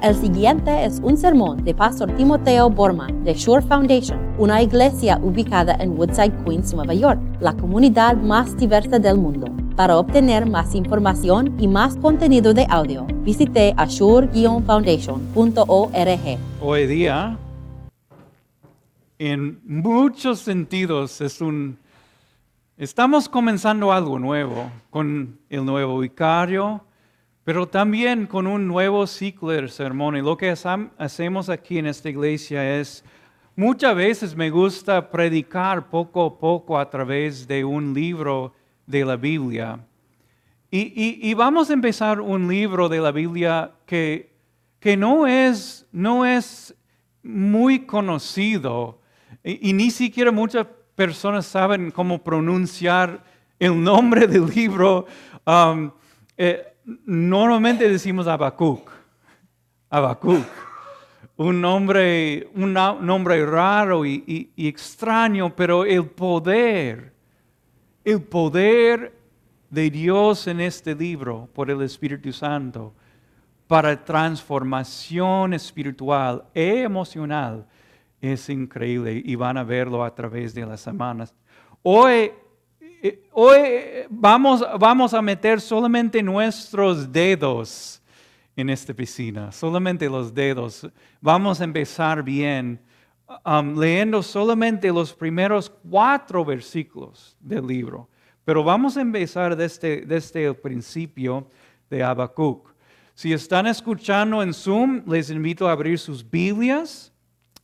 El siguiente es un sermón de Pastor Timoteo Borman de Shore Foundation, una iglesia ubicada en Woodside, Queens, Nueva York, la comunidad más diversa del mundo. Para obtener más información y más contenido de audio, visite ashore-foundation.org. Hoy día, en muchos sentidos, es un... Estamos comenzando algo nuevo con el nuevo vicario, pero también con un nuevo ciclo de sermón. Y lo que hacemos aquí en esta iglesia es, muchas veces me gusta predicar poco a poco a través de un libro de la Biblia. Y, vamos a empezar un libro de la Biblia que, que no, es, no es muy conocido y, ni siquiera muchas personas saben cómo pronunciar el nombre del libro. Um, eh, normalmente decimos Habacuc. Habacuc. Un nombre, un nombre raro y, extraño, pero el poder, el poder de Dios en este libro por el Espíritu Santo para transformación espiritual e emocional es increíble y van a verlo a través de las semanas. Hoy hoy vamos, vamos a meter solamente nuestros dedos en esta piscina, solamente los dedos. Vamos a empezar bien um, leyendo solamente los primeros cuatro versículos del libro. Pero vamos a empezar desde, desde el principio de Habacuc. Si están escuchando en Zoom, les invito a abrir sus Biblias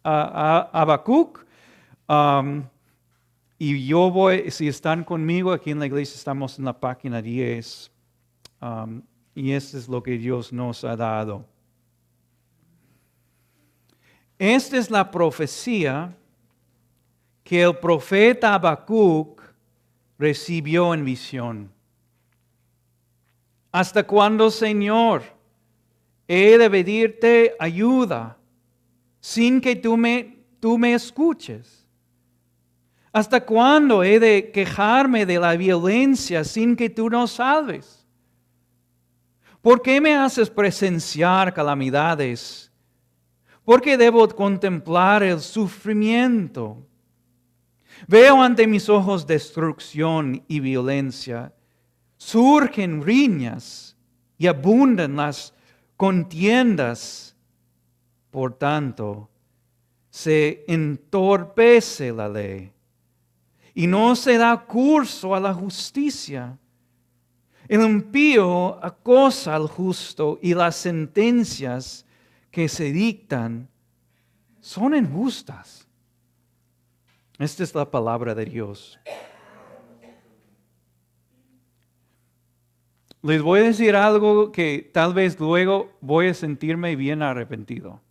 a, Habacuc. Um, y yo voy, si están conmigo aquí en la iglesia, estamos en la página 10. Um, y esto es lo que Dios nos ha dado. Esta es la profecía que el profeta Habacuc recibió en visión. ¿Hasta cuándo, Señor, he de pedirte ayuda sin que tú me, tú me escuches? ¿Hasta cuándo he de quejarme de la violencia sin que tú nos salves? ¿Por qué me haces presenciar calamidades? ¿Por qué debo contemplar el sufrimiento? Veo ante mis ojos destrucción y violencia. Surgen riñas y abundan las contiendas. Por tanto, se entorpece la ley y no se da curso a la justicia. El impío acosa al justo y las sentencias que se dictan son injustas. Esta es la palabra de Dios. Les voy a decir algo que tal vez luego voy a sentirme bien arrepentido.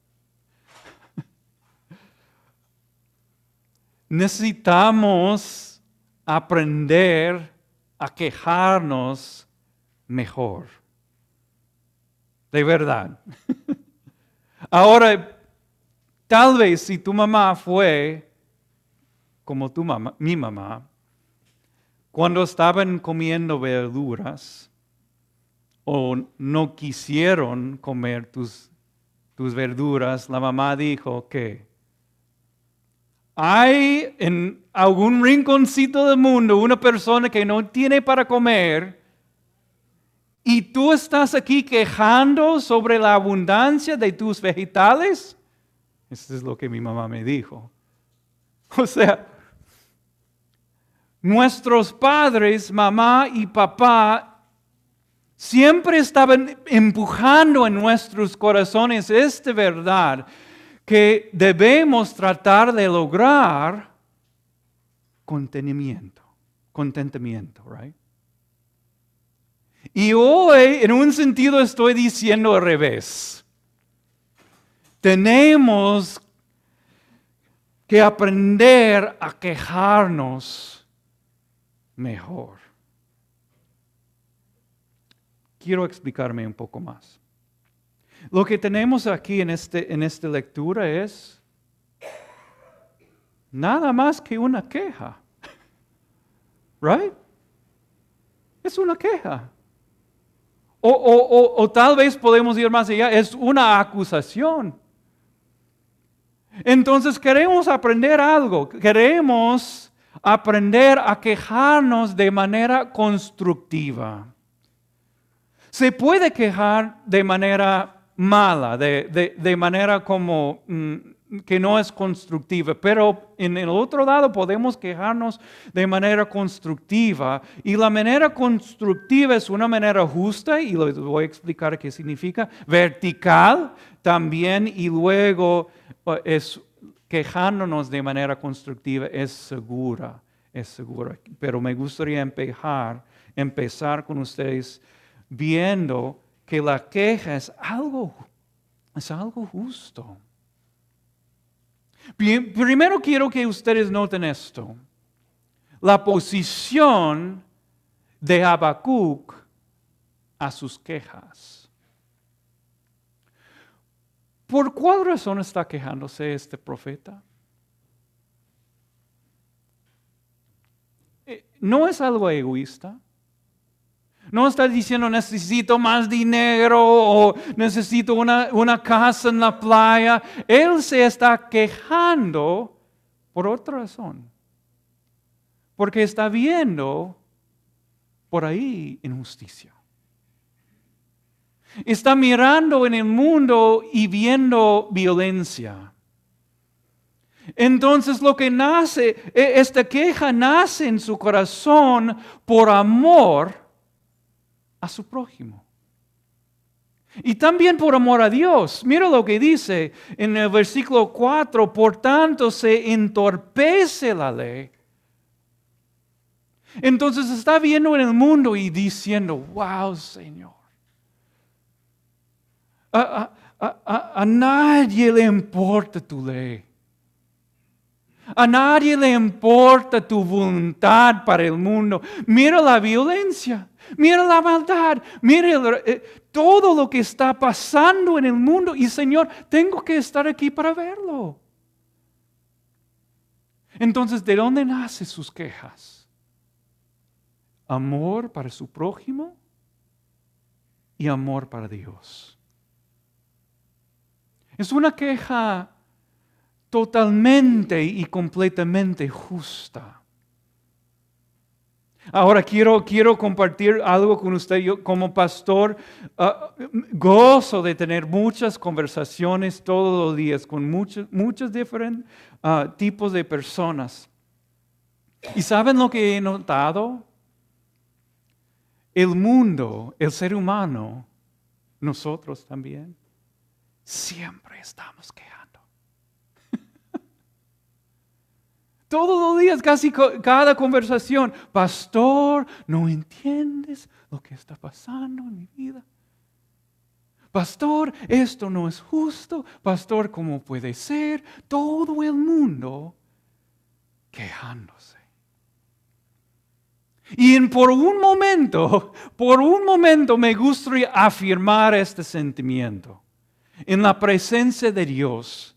Necesitamos aprender a quejarnos mejor. De verdad. Ahora, tal vez si tu mamá fue como tu mamá, mi mamá, cuando estaban comiendo verduras o no quisieron comer tus, tus verduras, la mamá dijo que hay en algún rinconcito del mundo una persona que no tiene para comer y tú estás aquí quejando sobre la abundancia de tus vegetales. Eso es lo que mi mamá me dijo. O sea, nuestros padres, mamá y papá, siempre estaban empujando en nuestros corazones esta verdad que debemos tratar de lograr contenimiento, contentamiento, right? Y hoy, en un sentido, estoy diciendo al revés. Tenemos que aprender a quejarnos mejor. Quiero explicarme un poco más. Lo que tenemos aquí en, este, en esta lectura es nada más que una queja. Right? Es una queja. O, o, o, tal vez podemos ir más allá, es una acusación. Entonces queremos aprender algo, queremos aprender a quejarnos de manera constructiva. Se puede quejar de manera mala, de, de, manera como mm, que no es constructiva, pero en el otro lado podemos quejarnos de manera constructiva. Y la manera constructiva es una manera justa y les voy a explicar qué significa, vertical también y luego eh, es quejándonos de manera constructiva es segura, es segura. Pero me gustaría empezar con ustedes viendo que la queja es algo, es algo justo. primero quiero que ustedes noten esto. La posición de Habacuc a sus quejas. ¿Por cuál razón está quejándose este profeta? Eh, ¿No es algo egoísta? No está diciendo necesito más dinero o necesito una, una, casa en la playa. Él se está quejando por otra razón. Porque está viendo por ahí injusticia. Está mirando en el mundo y viendo violencia. Entonces lo que nace, e, esta queja nace en su corazón por amor a su prójimo. Y también por amor a Dios. Mira lo que dice en el versículo 4, por tanto se entorpece la ley. Entonces está viendo en el mundo y diciendo, wow Señor, a, a nadie le importa tu ley. A nadie le importa tu voluntad para el mundo. Mira la violencia. Mira la maldad, mira eh, todo lo que está pasando en el mundo y Señor, tengo que estar aquí para verlo. Entonces, ¿de dónde nacen sus quejas? Amor para su prójimo y amor para Dios. Es una queja totalmente y completamente justa. Ahora quiero, quiero compartir algo con usted. Yo como pastor ah, gozo de tener muchas conversaciones todos los días con muchos, muchos diferentes ah, tipos de personas. ¿Y saben lo que he notado? El mundo, el ser humano, nosotros también, siempre estamos quejando. Todos los días, casi cada conversación, pastor, no entiendes lo que está pasando en mi vida. Pastor, esto no es justo. Pastor, ¿cómo puede ser? Todo el mundo quejándose. Y por un momento, por un momento me gustaría afirmar este sentimiento. En la presencia de Dios,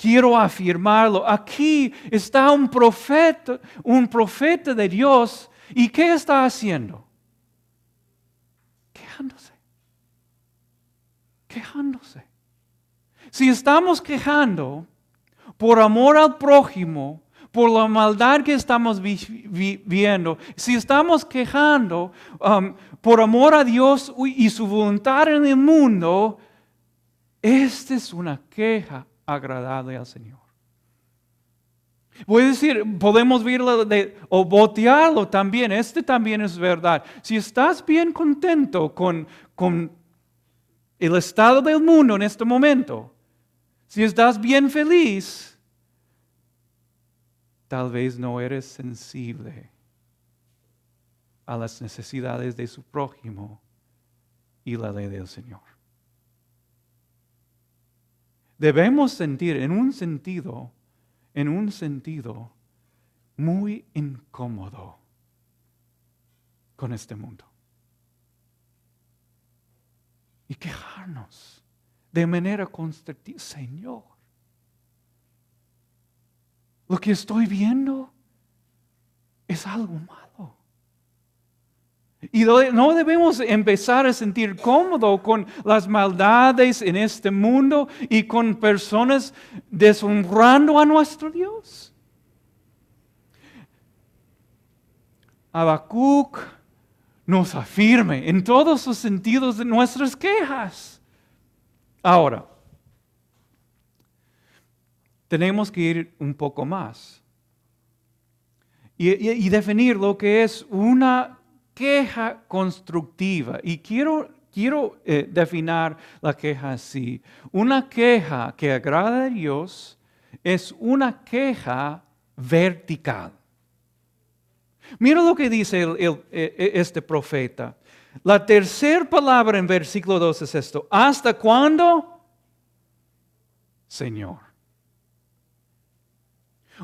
quiero afirmarlo. Aquí está un profeta, un profeta de Dios. ¿Y qué está haciendo? Quejándose. Quejándose. Si estamos quejando por amor al prójimo, por la maldad que estamos viendo, si estamos quejando um, por amor a Dios y su voluntad en el mundo, esta es una queja agradable al Señor. Voy a decir, podemos verlo de, o botearlo también. Este también es verdad. Si estás bien contento con, con el estado del mundo en este momento, si estás bien feliz, tal vez no eres sensible a las necesidades de su prójimo y la ley del Señor debemos sentir en un sentido, en un sentido muy incómodo con este mundo. Y quejarnos de manera constructiva, Señor, lo que estoy viendo es algo malo. Y no debemos empezar a sentir cómodo con las maldades en este mundo y con personas deshonrando a nuestro Dios. Habacuc nos afirme en todos los sentidos de nuestras quejas. Ahora, tenemos que ir un poco más y, definir lo que es una queja constructiva. Y quiero, quiero eh, definir la queja así. Una queja que agrada a Dios es una queja vertical. Mira lo que dice e, e, este profeta. La tercera palabra en versículo 2 es esto. ¿Hasta cuándo? Señor.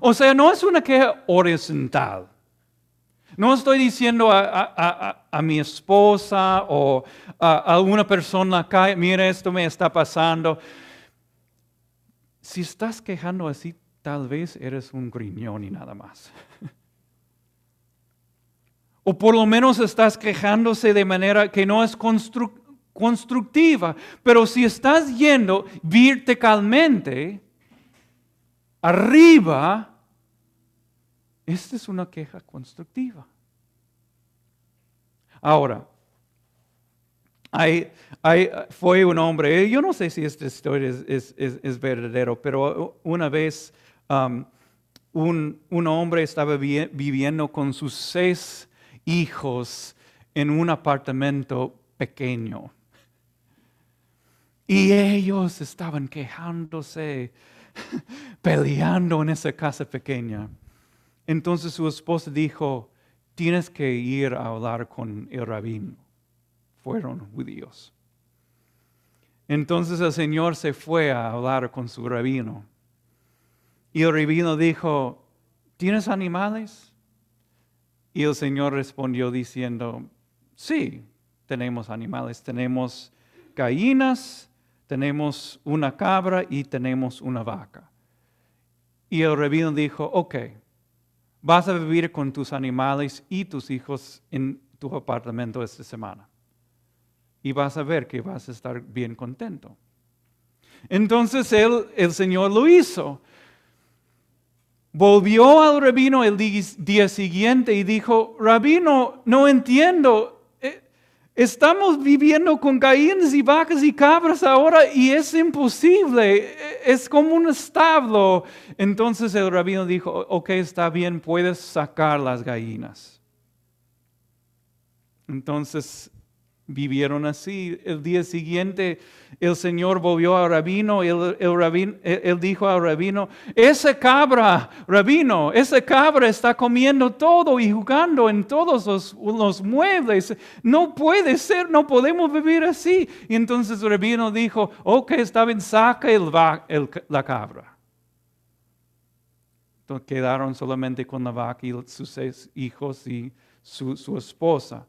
O sea, no es una queja horizontal. No estoy diciendo a, mi esposa o a, una persona acá, mira, esto me está pasando. Si estás quejando así, tal vez eres un griñón y nada más. O por lo menos estás quejándose de manera que no es constructiva. Pero si estás yendo verticalmente, arriba, esta es una queja constructiva. Ahora, fue un hombre, yo no sé si esta historia es, es, verdadero, pero una vez um, un, hombre estaba viviendo con sus seis hijos en un apartamento pequeño. Y ellos estaban quejándose, peleando en esa casa pequeña. Entonces su esposa dijo, tienes que ir a hablar con el rabino. Fueron judíos. Entonces el Señor se fue a hablar con su rabino. Y el rabino dijo, ¿tienes animales? Y el Señor respondió diciendo, sí, tenemos animales, tenemos gallinas, tenemos una cabra y tenemos una vaca. Y el rabino dijo, ok, vas a vivir con tus animales y tus hijos en tu apartamento esta semana. Y vas a ver que vas a estar bien contento. Entonces el Señor lo hizo. Volvió al rabino el día siguiente y dijo, rabino, no entiendo, estamos viviendo con gallinas y vacas y cabras ahora y es imposible, es como un establo. Entonces el rabino dijo, ok, está bien, puedes sacar las gallinas. Entonces vivieron así. El día siguiente el Señor volvió al rabino y el, rabino, él dijo al rabino, ese cabra, rabino, ese cabra está comiendo todo y jugando en todos los, muebles. No puede ser, no podemos vivir así. Y entonces el rabino dijo, ok, está bien, saca el, la cabra. Entonces quedaron solamente con la vaca y sus hijos y su esposa.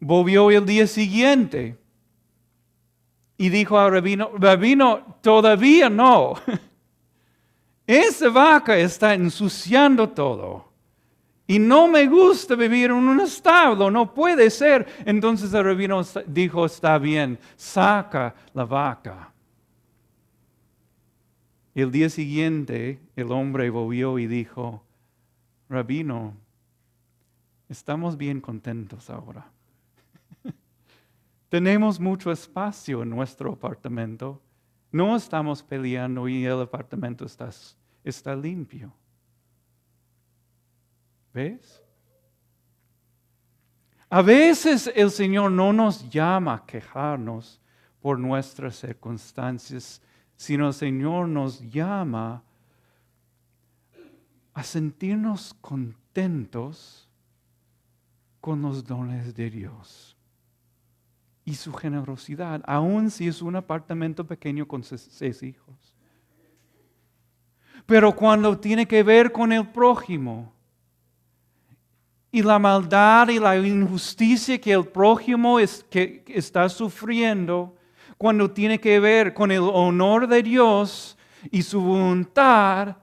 Volvió el día siguiente y dijo al rabino, rabino, todavía no. Esa vaca está ensuciando todo. Y no me gusta vivir en un establo, no puede ser. Entonces el rabino dijo, está bien, saca la vaca. El día siguiente el hombre volvió y dijo, rabino, estamos bien contentos ahora. Tenemos mucho espacio en nuestro apartamento. No estamos peleando y el apartamento está, está limpio. ¿Ves? A veces el Señor no nos llama a quejarnos por nuestras circunstancias, sino el Señor nos llama a sentirnos contentos con los dones de Dios y su generosidad, aun si es un apartamento pequeño con seis hijos. Pero cuando tiene que ver con el prójimo y la maldad y la injusticia que el prójimo es, que está sufriendo, cuando tiene que ver con el honor de Dios y su voluntad,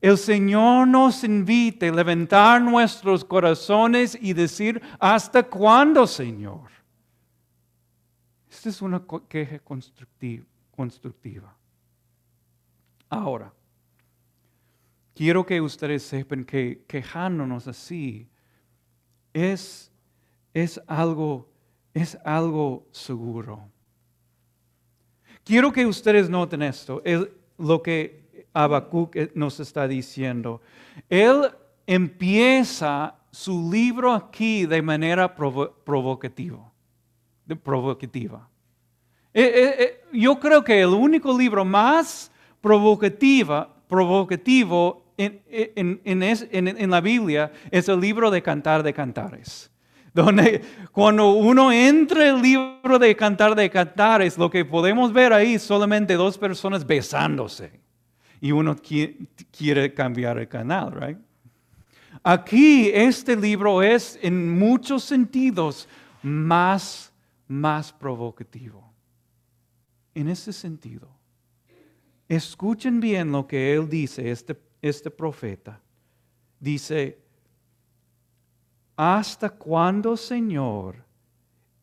el Señor nos invita a levantar nuestros corazones y decir, ¿hasta cuándo, Señor? Esta es una queja constructiva. Ahora, quiero que ustedes sepan que quejándonos así es, es, algo, es algo seguro. Quiero que ustedes noten esto, es lo que Habacuc eh, nos está diciendo. Él empieza su libro aquí de manera provocativa. Provocativa. Eh, eh, yo creo que el único libro más provocativa, provocativo en, en, la Biblia es el libro de Cantar de Cantares. Donde cuando uno entra el libro de Cantar de Cantares, lo que podemos ver ahí es solamente dos personas besándose. Y uno quiere cambiar el canal, ¿right? Aquí este libro es en muchos sentidos más, más provocativo. En ese sentido, escuchen bien lo que él dice, este, este profeta. Dice, ¿hasta cuándo, Señor,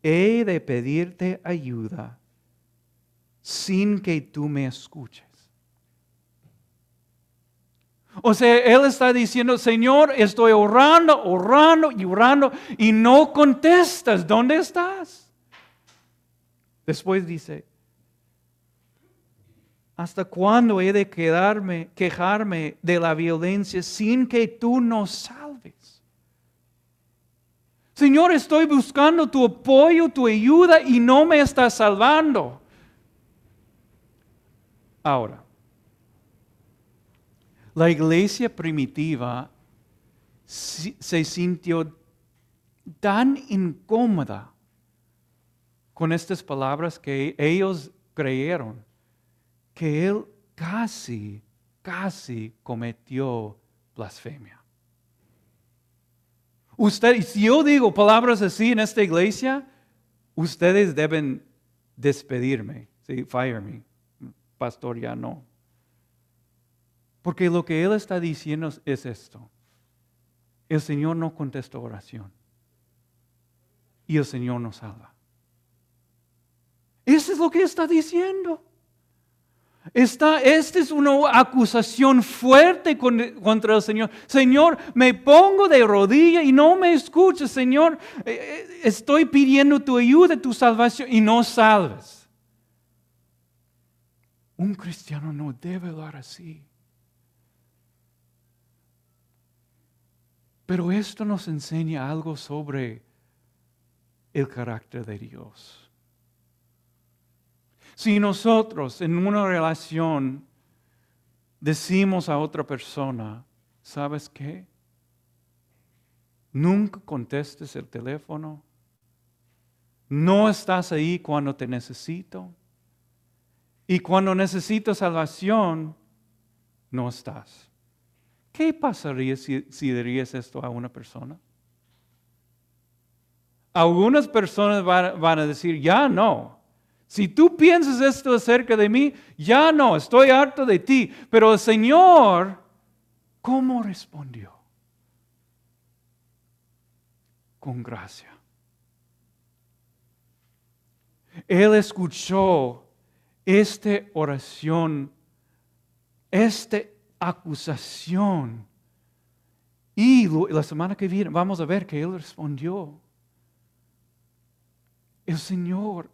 he de pedirte ayuda sin que tú me escuches? O sea, él está diciendo, Señor, estoy orando, orando y orando y no contestas. ¿Dónde estás? Después dice, ¿Hasta cuándo he de quedarme, quejarme de la violencia sin que tú nos salves? Señor, estoy buscando tu apoyo, tu ayuda y no me estás salvando. Ahora, la iglesia primitiva se sintió tan incómoda con estas palabras que ellos creyeron que él casi, casi cometió blasfemia. Usted, si yo digo palabras así en esta iglesia, ustedes deben despedirme, ¿sí? fire me. Pastor, ya no. Porque lo que él está diciendo es esto. El Señor no contesta oración. Y el Señor no salva. Eso es lo que está diciendo. Esta, esta es una acusación fuerte contra el Señor. Señor, me pongo de rodilla y no me escuchas. Señor, eh, eh, estoy pidiendo tu ayuda, tu salvación y no salves. Un cristiano no debe hablar así. Pero esto nos enseña algo sobre el carácter de Dios. Si nosotros en una relación decimos a otra persona, ¿sabes qué? Nunca contestes el teléfono. No estás ahí cuando te necesito. Y cuando necesito salvación, no estás. ¿Qué pasaría si, dirías esto a una persona? Algunas personas van a decir, ya no, si tú piensas esto acerca de mí, ya no, estoy harto de ti. Pero el Señor, ¿cómo respondió? Con gracia. Él escuchó esta oración, esta acusación. Y la semana que viene vamos a ver que Él respondió. El Señor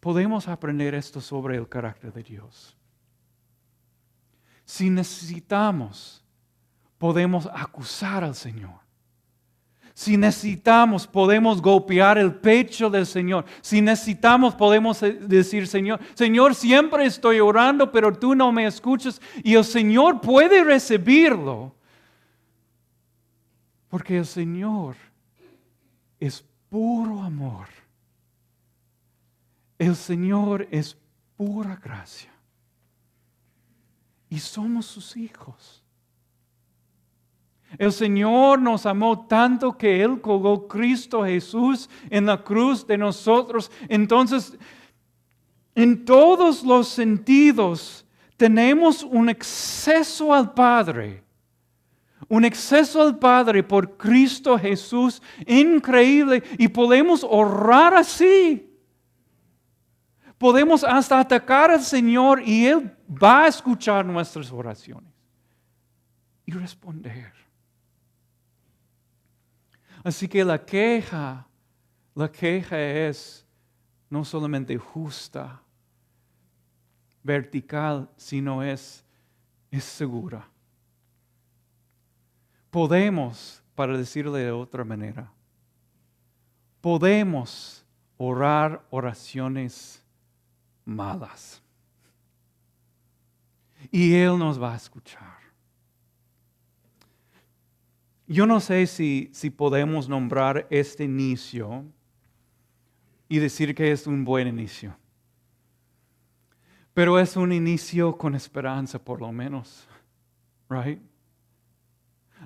podemos aprender esto sobre el carácter de Dios. Si necesitamos, podemos acusar al Señor. Si necesitamos, podemos golpear el pecho del Señor. Si necesitamos, podemos decir, Señor, Señor, siempre estoy orando, pero tú no me escuchas. Y el Señor puede recibirlo. Porque el Señor es puro amor. El Señor es pura gracia. Y somos sus hijos. El Señor nos amó tanto que Él colgó Cristo Jesús en la cruz de nosotros. Entonces, en todos los sentidos, tenemos un exceso al Padre, un exceso al Padre por Cristo Jesús increíble y podemos orar así. Podemos hasta atacar al Señor y Él va a escuchar nuestras oraciones y responder. Así que la queja, la queja es no solamente justa, vertical, sino es, es segura. Podemos, para decirle de otra manera, podemos orar oraciones malas. Y Él nos va a escuchar. Yo no sé si, si podemos nombrar este inicio y decir que es un buen inicio. Pero es un inicio con esperanza, por lo menos. Right?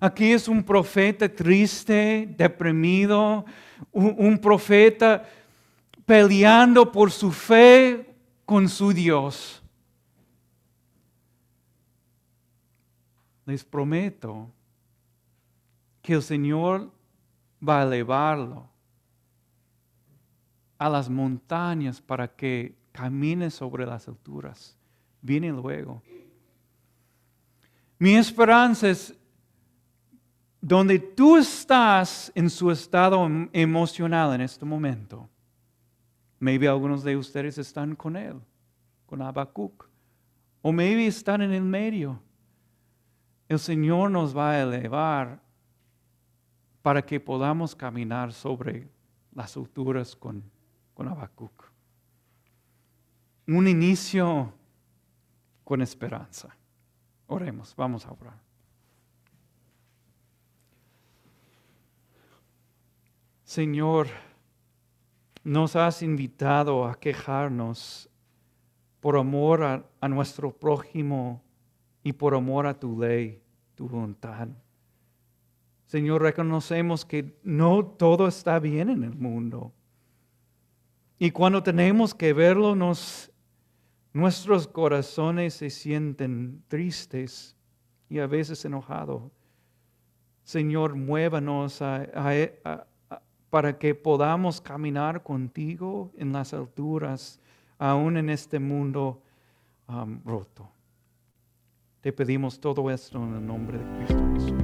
Aquí es un profeta triste, deprimido, un, un profeta peleando por su fe con su Dios. Les prometo que el Señor va a elevarlo a las montañas para que camine sobre las alturas. Viene luego. Mi esperanza es donde tú estás en su estado em, emocional en este momento. Maybe algunos de ustedes están con él, con Habacuc. O maybe están en el medio. El Señor nos va a elevar para que podamos caminar sobre las alturas con con Habacuc. Un inicio con esperanza. Oremos, vamos a orar. Señor, nos has invitado a quejarnos por amor a, a, nuestro prójimo y por amor a tu ley, tu voluntad. Señor, reconocemos que no todo está bien en el mundo y cuando tenemos que verlo, nuestros corazones se sienten tristes y a veces enojados. Señor, muévanos para que podamos caminar contigo en las alturas, aún en este mundo um, roto. Te pedimos todo esto en el nombre de Cristo Jesús.